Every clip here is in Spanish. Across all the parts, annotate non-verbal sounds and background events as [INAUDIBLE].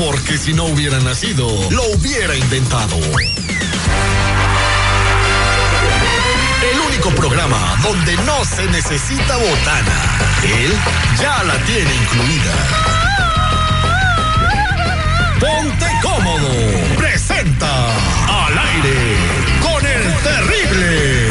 Porque si no hubiera nacido, lo hubiera inventado. El único programa donde no se necesita botana. Él ya la tiene incluida. Ponte cómodo. Presenta al aire con el terrible.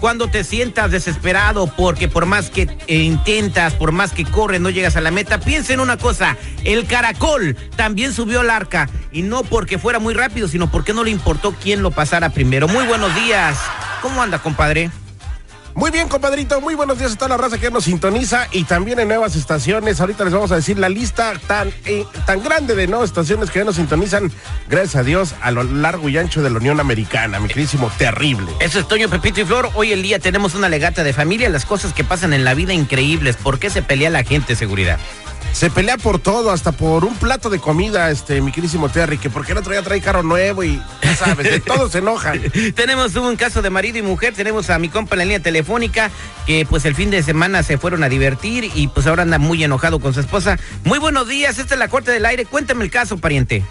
cuando te sientas desesperado porque por más que eh, intentas, por más que corres, no llegas a la meta, piensa en una cosa, el caracol también subió al arca y no porque fuera muy rápido, sino porque no le importó quién lo pasara primero. Muy buenos días. ¿Cómo anda, compadre? Muy bien, compadrito. Muy buenos días a toda la raza que nos sintoniza y también en nuevas estaciones. Ahorita les vamos a decir la lista tan, eh, tan grande de nuevas estaciones que nos sintonizan, gracias a Dios, a lo largo y ancho de la Unión Americana. Mi queridísimo, terrible. Eso es Toño, Pepito y Flor. Hoy el día tenemos una legata de familia, las cosas que pasan en la vida increíbles. ¿Por qué se pelea la gente, seguridad? Se pelea por todo, hasta por un plato de comida, este, mi queridísimo Terry, que porque el otro día trae carro nuevo y ya sabes, de todos se enojan. [LAUGHS] tenemos un caso de marido y mujer, tenemos a mi compa en la línea telefónica, que pues el fin de semana se fueron a divertir y pues ahora anda muy enojado con su esposa. Muy buenos días, esta es la corte del aire, cuéntame el caso, pariente.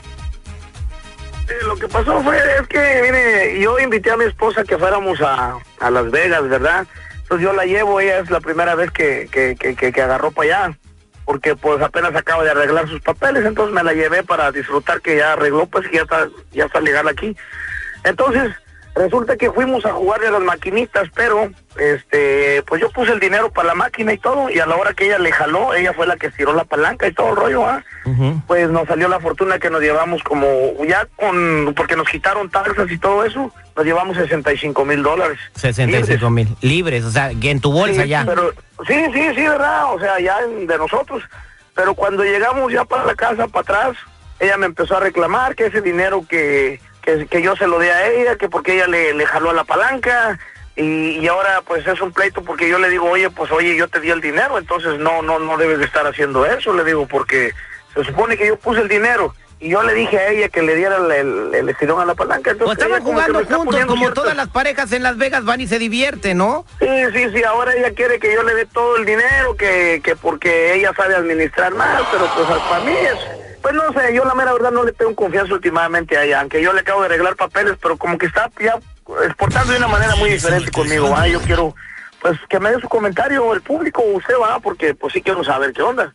Eh, lo que pasó fue, es que, mire, yo invité a mi esposa que fuéramos a, a Las Vegas, ¿verdad? Entonces yo la llevo, ella es la primera vez que, que, que, que, que agarró para allá, porque pues apenas acaba de arreglar sus papeles, entonces me la llevé para disfrutar que ya arregló, pues que ya está, ya está legal aquí. Entonces, resulta que fuimos a jugarle a las maquinitas, pero este, pues yo puse el dinero para la máquina y todo, y a la hora que ella le jaló, ella fue la que estiró la palanca y todo el rollo, ¿ah? Pues nos salió la fortuna que nos llevamos como, ya con, porque nos quitaron taxas y todo eso, nos llevamos 65 mil dólares. 65 mil libres, o sea, que en tu bolsa Sí, ya. Pero, sí, sí, sí, ¿verdad? O sea, ya en- de nosotros. Pero cuando llegamos ya para la casa, para atrás, ella me empezó a reclamar que ese dinero que, que, que yo se lo di a ella, que porque ella le, le jaló a la palanca. Y, y ahora pues es un pleito porque yo le digo, oye, pues oye, yo te di el dinero, entonces no, no, no debes de estar haciendo eso, le digo, porque se supone que yo puse el dinero y yo le dije a ella que le diera el, el, el estirón a la palanca. Pues Entonces estaban como que jugando está juntos, como ciertas- todas las parejas en Las Vegas van y se divierten, ¿no? Sí, sí, sí, ahora ella quiere que yo le dé todo el dinero, que, que porque ella sabe administrar más, pero pues para mí es, pues no sé, yo la mera verdad no le tengo confianza últimamente a ella, aunque yo le acabo de arreglar papeles, pero como que está ya exportando de una manera muy diferente conmigo, ¿va? Yo quiero, pues que me dé su comentario el público, usted va, porque pues sí quiero saber qué onda.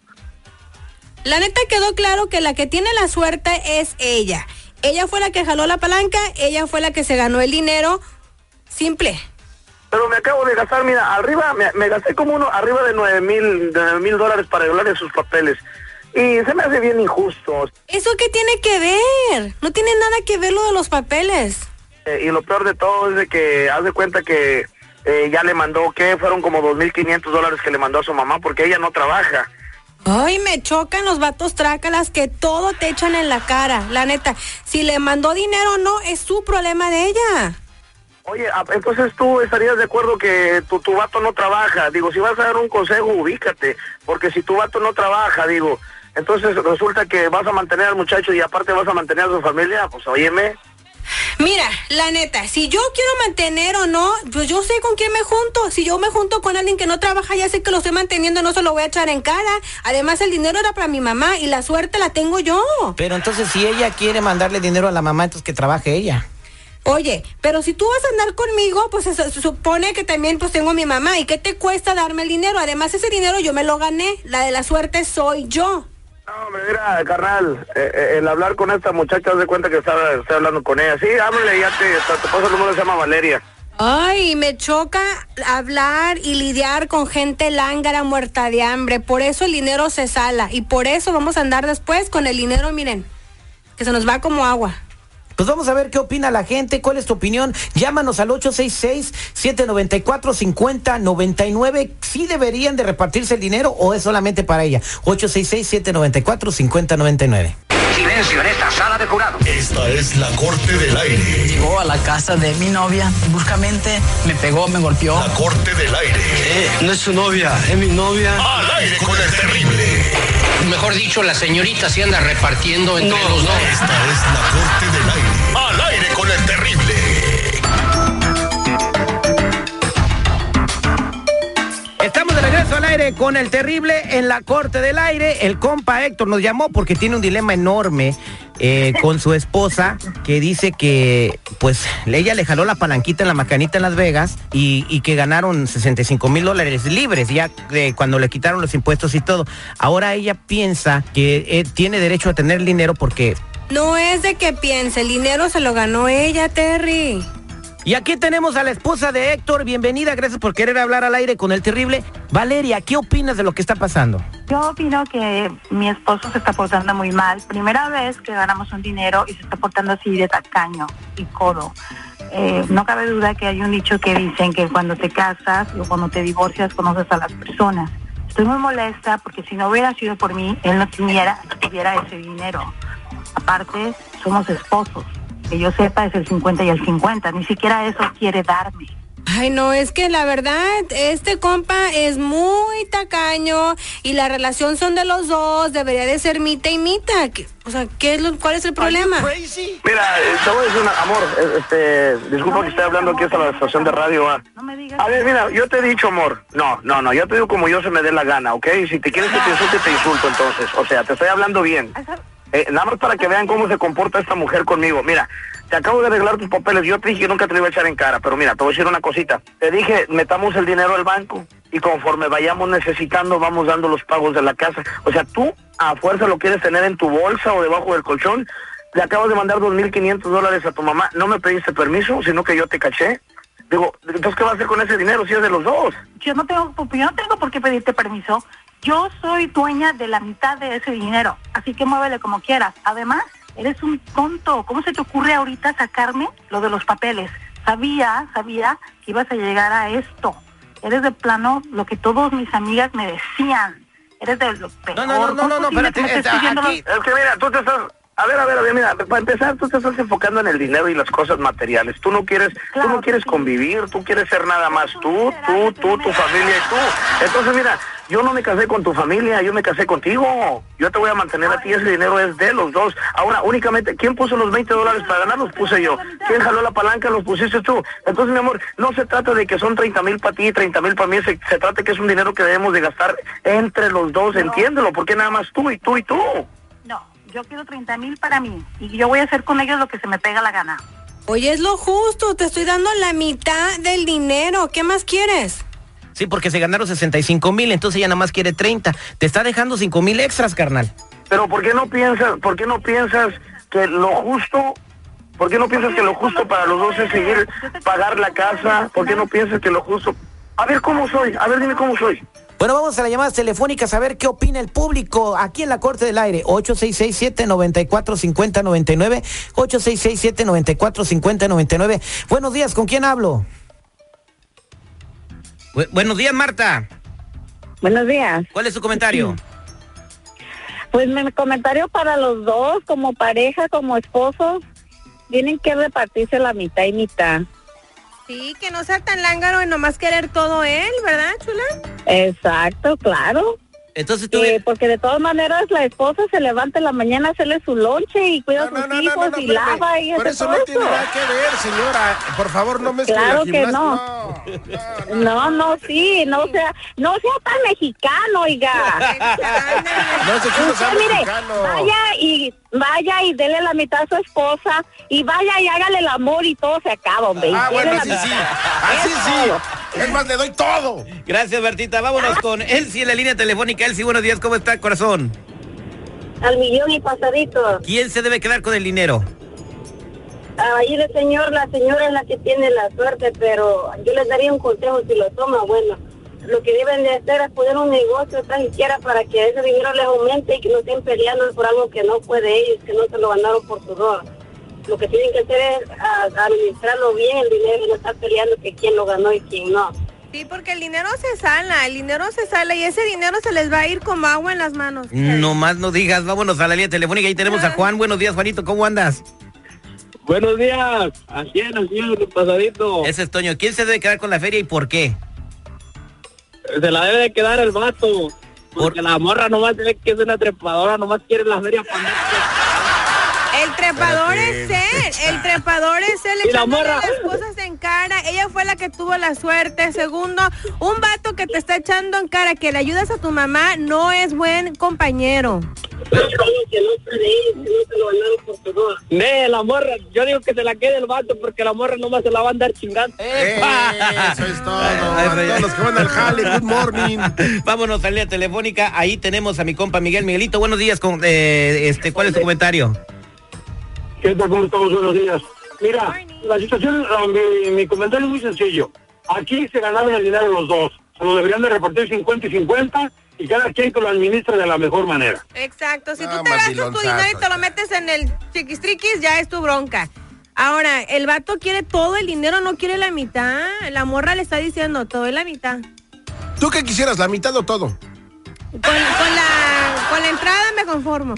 La neta quedó claro que la que tiene la suerte es ella. Ella fue la que jaló la palanca, ella fue la que se ganó el dinero. Simple. Pero me acabo de gastar, mira, arriba, me, me gasté como uno, arriba de nueve mil, de nueve mil dólares para arreglarle sus papeles. Y se me hace bien injusto. ¿Eso qué tiene que ver? No tiene nada que ver lo de los papeles. Eh, y lo peor de todo es de que haz de cuenta que eh, ya le mandó, que fueron como 2.500 dólares que le mandó a su mamá porque ella no trabaja. Ay, me chocan los vatos trácalas que todo te echan en la cara. La neta, si le mandó dinero o no, es su problema de ella. Oye, ah, entonces tú estarías de acuerdo que tu, tu vato no trabaja. Digo, si vas a dar un consejo, ubícate. Porque si tu vato no trabaja, digo, entonces resulta que vas a mantener al muchacho y aparte vas a mantener a su familia, pues óyeme. Mira, la neta, si yo quiero mantener o no, pues yo sé con quién me junto. Si yo me junto con alguien que no trabaja, ya sé que lo estoy manteniendo, no se lo voy a echar en cara. Además, el dinero era para mi mamá y la suerte la tengo yo. Pero entonces si ella quiere mandarle dinero a la mamá, entonces que trabaje ella. Oye, pero si tú vas a andar conmigo, pues se, se supone que también pues tengo a mi mamá. ¿Y qué te cuesta darme el dinero? Además, ese dinero yo me lo gané. La de la suerte soy yo. No, mira, carnal, eh, eh, el hablar con esta muchacha, haz de cuenta que estaba, estoy hablando con ella. Sí, háblale, ya te, te paso el número, se llama Valeria. Ay, me choca hablar y lidiar con gente lángara muerta de hambre. Por eso el dinero se sala. Y por eso vamos a andar después con el dinero, miren, que se nos va como agua. Pues vamos a ver qué opina la gente, cuál es tu opinión. Llámanos al 866-794-5099. ¿Sí deberían de repartirse el dinero o es solamente para ella? 866-794-5099. Silencio en esta sala de jurado. Esta es la corte del aire. Llegó a la casa de mi novia, bruscamente me pegó, me golpeó. La corte del aire. Eh, no es su novia, es mi novia. Al aire con el terrible. Mejor dicho, la señorita se anda repartiendo entre No, los dos. Esta es la corte del aire. Al aire con el terrible. Con el terrible en la corte del aire. El compa Héctor nos llamó porque tiene un dilema enorme eh, con su esposa que dice que pues ella le jaló la palanquita en la macanita en Las Vegas y, que ganaron 65 mil dólares libres ya de cuando le quitaron los impuestos y todo. Ahora ella piensa que eh, tiene derecho a tener dinero porque... No es de que piense, el dinero se lo ganó ella, Terry. Y aquí tenemos a la esposa de Héctor. Bienvenida, gracias por querer hablar al aire con el terrible. Valeria, ¿qué opinas de lo que está pasando? Yo opino que mi esposo se está portando muy mal. Primera vez que ganamos un dinero y se está portando así de tacaño y codo. Eh, no cabe duda que hay un dicho que dicen que cuando te casas o cuando te divorcias conoces a las personas. Estoy muy molesta porque si no hubiera sido por mí, él no tuviera, tuviera ese dinero. Aparte, somos esposos. Que yo sepa es el 50 y el 50. Ni siquiera eso quiere darme. Ay, no, es que la verdad, este compa es muy tacaño y la relación son de los dos, debería de ser mita y mita. ¿Qué- O sea, ¿qué es lo- ¿cuál es el problema? Mira, eh, te voy a decir una, amor, este, disculpa que esté hablando aquí hasta la estación de radio. ah. No me digas. A ver, mira, yo te he dicho, amor, no, no, no, yo te digo como yo se me dé la gana, ¿ok? Si te quieres que te insulte, te insulto entonces, o sea, te estoy hablando bien. Eh, nada más para que vean cómo se comporta esta mujer conmigo. Mira, te acabo de arreglar tus papeles. Yo te dije que nunca te iba a echar en cara, pero mira, te voy a decir una cosita. Te dije, metamos el dinero al banco y conforme vayamos necesitando, vamos dando los pagos de la casa. O sea, tú a fuerza lo quieres tener en tu bolsa o debajo del colchón. Le acabas de mandar 2.500 dólares a tu mamá. No me pediste permiso, sino que yo te caché. Digo, entonces, ¿qué vas a hacer con ese dinero si es de los dos? Yo no tengo, yo no tengo por qué pedirte permiso. Yo soy dueña de la mitad de ese dinero, así que muévele como quieras. Además, eres un tonto. ¿Cómo se te ocurre ahorita sacarme lo de los papeles? Sabía, sabía que ibas a llegar a esto. Eres de plano lo que todas mis amigas me decían. Eres de lo peor. No, no, no, no, no, no, ¿Cómo es posible espérate, aquí- los- Es que mira, tú te estás... A ver, a ver, a ver, mira, para empezar, tú te estás enfocando en el dinero y las cosas materiales. Tú no quieres, tú no quieres sí. convivir, tú quieres ser nada más tú, tú, tú, tu familia y tú. Entonces, mira, yo no me casé con tu familia, yo me casé contigo. Yo te voy a mantener a ti, ese dinero es de los dos. Ahora, únicamente, ¿quién puso los 20 dólares para ganar? Los puse yo. ¿Quién jaló la palanca? Los pusiste tú. Entonces, mi amor, no se trata de que son 30 mil para ti y 30 mil para mí, se, se trata que es un dinero que debemos de gastar entre los dos, entiéndelo, porque nada más tú y tú y tú. Yo quiero 30 mil para mí y yo voy a hacer con ellos lo que se me pega la gana. Oye, es lo justo, te estoy dando la mitad del dinero. ¿Qué más quieres? Sí, porque se ganaron 65 mil, entonces ella nada más quiere 30. Te está dejando 5 mil extras, carnal. Pero ¿por qué no piensas, por qué no piensas que lo justo, por qué no piensas que lo justo para los dos es seguir pagar la casa? ¿Por qué no piensas que lo justo? A ver cómo soy, a ver dime cómo soy. Bueno, vamos a las llamadas telefónicas a ver qué opina el público aquí en la Corte del Aire. 8667-945099. 8667-945099. Buenos días, ¿con quién hablo? Bu- buenos días, Marta. Buenos días. ¿Cuál es su comentario? [CLEARS THROAT] Pues mi comentario para los dos, como pareja, como esposos, tienen que repartirse la mitad y mitad. Sí, que no sea tan lángaro y nomás querer todo él, ¿verdad, chula? Exacto, claro. Entonces tú... Eh, porque de todas maneras la esposa se levanta en la mañana a hacerle su lonche y cuida a sus hijos y lava y Por hace eso todo no tiene eso. nada que ver, señora. Por favor, no mezcle Claro la que no. No, no, sí, no sea, no sea tan mexicano, oiga. No no sea Usted, mire, mexicano. vaya y vaya y dele la mitad a su esposa y vaya y hágale el amor y todo se acaba, hombre. Ah, bueno, así sí. Así Es sí. Es más, le doy todo. Gracias, Bertita. Vámonos con Elsie en la línea telefónica. Elsie, buenos días. ¿Cómo está, corazón? al millón y pasadito. ¿Quién se debe quedar con el dinero? Ahí el señor, la señora es la que tiene la suerte, pero yo les daría un consejo si lo toma, bueno. Lo que deben de hacer es poner un negocio atrás siquiera para que ese dinero les aumente y que no estén peleando por algo que no puede ellos, que no se lo ganaron por sudor. Lo que tienen que hacer es a- administrarlo bien el dinero y no estar peleando que quién lo ganó y quién no. Sí, porque el dinero se sala, el dinero se sala y ese dinero se les va a ir como agua en las manos. No más no digas, vámonos a la línea telefónica. Ahí tenemos a Juan. Buenos días, Juanito, ¿cómo andas? Buenos días, así es, así es, pasadito. Ese es Toño. ¿Quién se debe quedar con la feria y por qué? Se la debe de quedar el vato. Porque la morra nomás tiene que es una trepadora, nomás quiere la feria para. El trepador es él, el trepador es él [LAUGHS] Y la morra. las cosas en cara. Ella fue la que tuvo la suerte. Segundo, un vato que te está echando en cara que le ayudas a tu mamá no es buen compañero. Ne, la morra, yo digo que se la quede el vato porque la morra nomás se la va a andar chingando. Eso es todo. [LAUGHS] A todos los que van al jale, good morning. [LAUGHS] Vámonos a la línea telefónica. Ahí tenemos a mi compa Miguel. Miguelito, buenos días. Con, eh, este, ¿Cuál es tu comentario? ¿Qué tal? ¿Cómo estamos? Buenos días. Mira, la situación, mi, mi comentario es muy sencillo. Aquí se ganaron el dinero los dos. Se lo deberían de repartir 50 y 50 y cada quien que lo administre de la mejor manera. Exacto, si tú te gastas tu dinero y te lo metes en el chiquistriquis, ya es tu bronca. Ahora, el vato quiere todo el dinero, no quiere la mitad. La morra le está diciendo, todo es la mitad. ¿Tú qué quisieras, la mitad o todo? Con, la, con la entrada me conformo.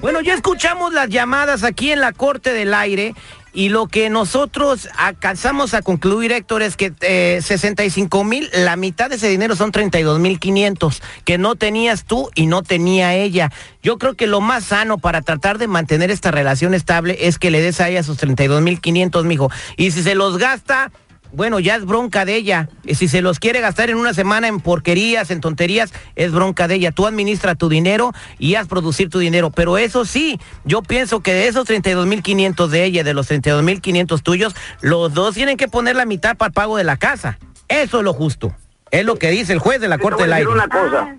Bueno, ya escuchamos las llamadas aquí en la Corte del Aire y lo que nosotros alcanzamos a concluir, Héctor, es que eh, 65 mil, la mitad de ese dinero son 32 mil 500, que no tenías tú y no tenía ella. Yo creo que lo más sano para tratar de mantener esta relación estable es que le des a ella sus 32 mil 500, mijo. Y si se los gasta, bueno, ya es bronca de ella. Y si se los quiere gastar en una semana en porquerías, en tonterías, es bronca de ella. Tú administra tu dinero y haz producir tu dinero. Pero eso sí, yo pienso que de esos 32.500 de ella, de los 32.500 tuyos, los dos tienen que poner la mitad para el pago de la casa. Eso es lo justo. Es lo que dice el juez de la Te Corte del Aire. una cosa.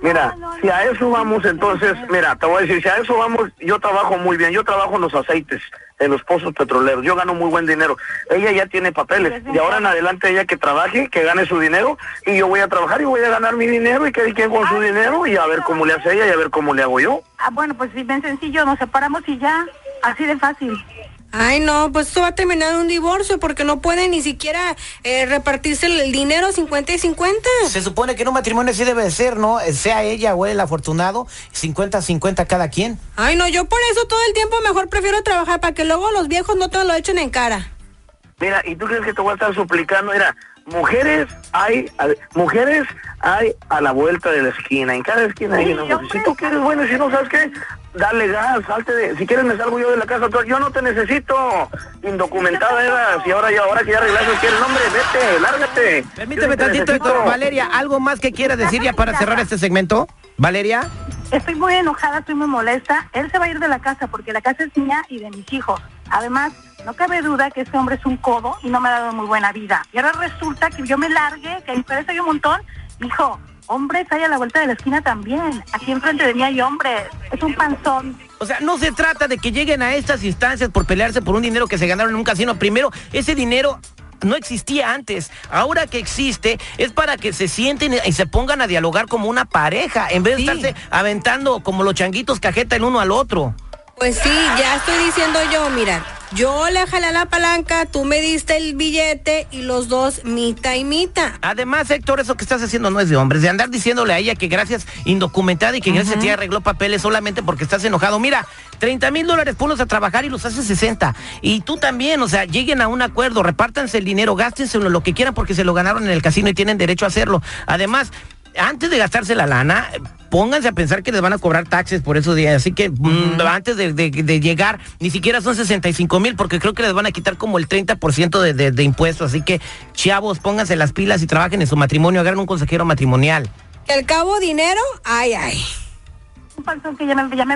Mira, si a eso vamos, entonces, mira, te voy a decir, si a eso vamos, yo trabajo muy bien, yo trabajo en los aceites, en los pozos petroleros, yo gano muy buen dinero. Ella ya tiene papeles, y ahora en adelante ella que trabaje, que gane su dinero, y yo voy a trabajar y voy a ganar mi dinero, y que quien con su dinero, y a ver cómo le hace ella y a ver cómo le hago yo. Ah, bueno, pues bien sencillo, nos separamos y ya, así de fácil. Ay, no, pues esto va a terminar en un divorcio porque no pueden ni siquiera eh, repartirse el dinero 50 y 50. Se supone que en un matrimonio así debe de ser, ¿no? Sea ella o él el afortunado, 50-50 cada quien. Ay, no, yo por eso todo el tiempo mejor prefiero trabajar para que luego los viejos no te lo echen en cara. Mira, ¿y tú crees que te voy a estar suplicando? Mira, mujeres hay, a- mujeres hay a la vuelta de la esquina, en cada esquina hay una mujer. Si tú quieres, bueno, y si no sabes qué, dale gas, salte de, si quieres me salgo yo de la casa, yo no te necesito, indocumentada eras, y ahora ya, ahora que ya arreglaste que el nombre, vete, lárgate. Permíteme Yo tantito. Héctor. Valeria, ¿algo más que quieras decir ya para cerrar este segmento? Valeria. Estoy muy enojada, estoy muy molesta. Él se va a ir de la casa porque la casa es mía y de mis hijos. Además, no cabe duda que este hombre es un codo y no me ha dado muy buena vida. Y ahora resulta que yo me largue, que a diferencia hay un montón. Hijo, hombres hay a la vuelta de la esquina también. Aquí enfrente de mí hay hombres. Es un panzón. O sea, no se trata de que lleguen a estas instancias por pelearse por un dinero que se ganaron en un casino. Primero, ese dinero no existía antes. Ahora que existe es para que se sienten y se pongan a dialogar como una pareja, en vez de estarse aventando como los changuitos cajeta el uno al otro. Pues sí, ya estoy diciendo yo, mira, yo le jalé la palanca, tú me diste el billete y los dos mita y mita. Además, Héctor, eso que estás haciendo no es de hombres, de andar diciéndole a ella que gracias indocumentada y que gracias a ti arregló papeles solamente porque estás enojado. Mira, 30 mil dólares ponlos a trabajar y los hace 60. Y tú también, o sea, lleguen a un acuerdo, repártanse el dinero, gástense lo que quieran porque se lo ganaron en el casino y tienen derecho a hacerlo. Además, antes de gastarse la lana, pónganse a pensar que les van a cobrar taxes por esos días. Así que mm, antes de, de- de llegar, ni siquiera son 65 mil, porque creo que les van a quitar como el 30% de, de, de impuestos. Así que, chavos, pónganse las pilas y trabajen en su matrimonio, agarren un consejero matrimonial. Al cabo dinero, ay, ay. Un panzón que ya me, ya me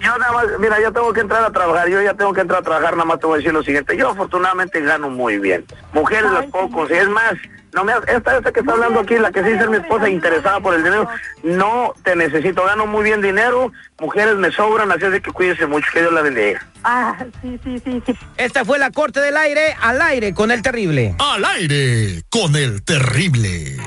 Yo nada más, mira, yo tengo que entrar a trabajar, yo ya tengo que entrar a trabajar, nada más te voy a decir lo siguiente, yo afortunadamente gano muy bien. Mujeres las puedo conseguir, es más, No me, esta, esta que está hablando aquí, la que sí es mi esposa interesada por el dinero, no te necesito, gano muy bien dinero, mujeres me sobran, así es de que cuídese mucho, que Dios la bendiga. Ah, sí, sí, sí, sí. Esta fue la corte del aire, al aire con el terrible. Al aire con el terrible.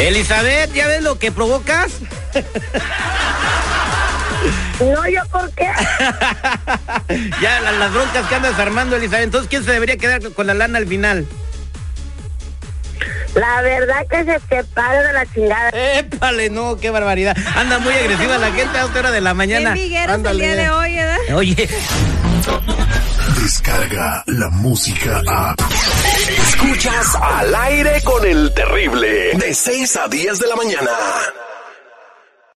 Elizabeth, ¿ya ves lo que provocas? [LAUGHS] No, ¿yo por qué? [LAUGHS] ya la- las broncas que andas armando, Elizabeth. Entonces, ¿quién se debería quedar con la lana al final? La verdad que se te para de la chingada. Épale, no, qué barbaridad. Anda muy agresiva la gente a esta hora de la mañana. Qué vigueros el día de hoy, ¿verdad? Oye, Descarga la música a. Escuchas al aire con el terrible. De 6 a 10 de la mañana.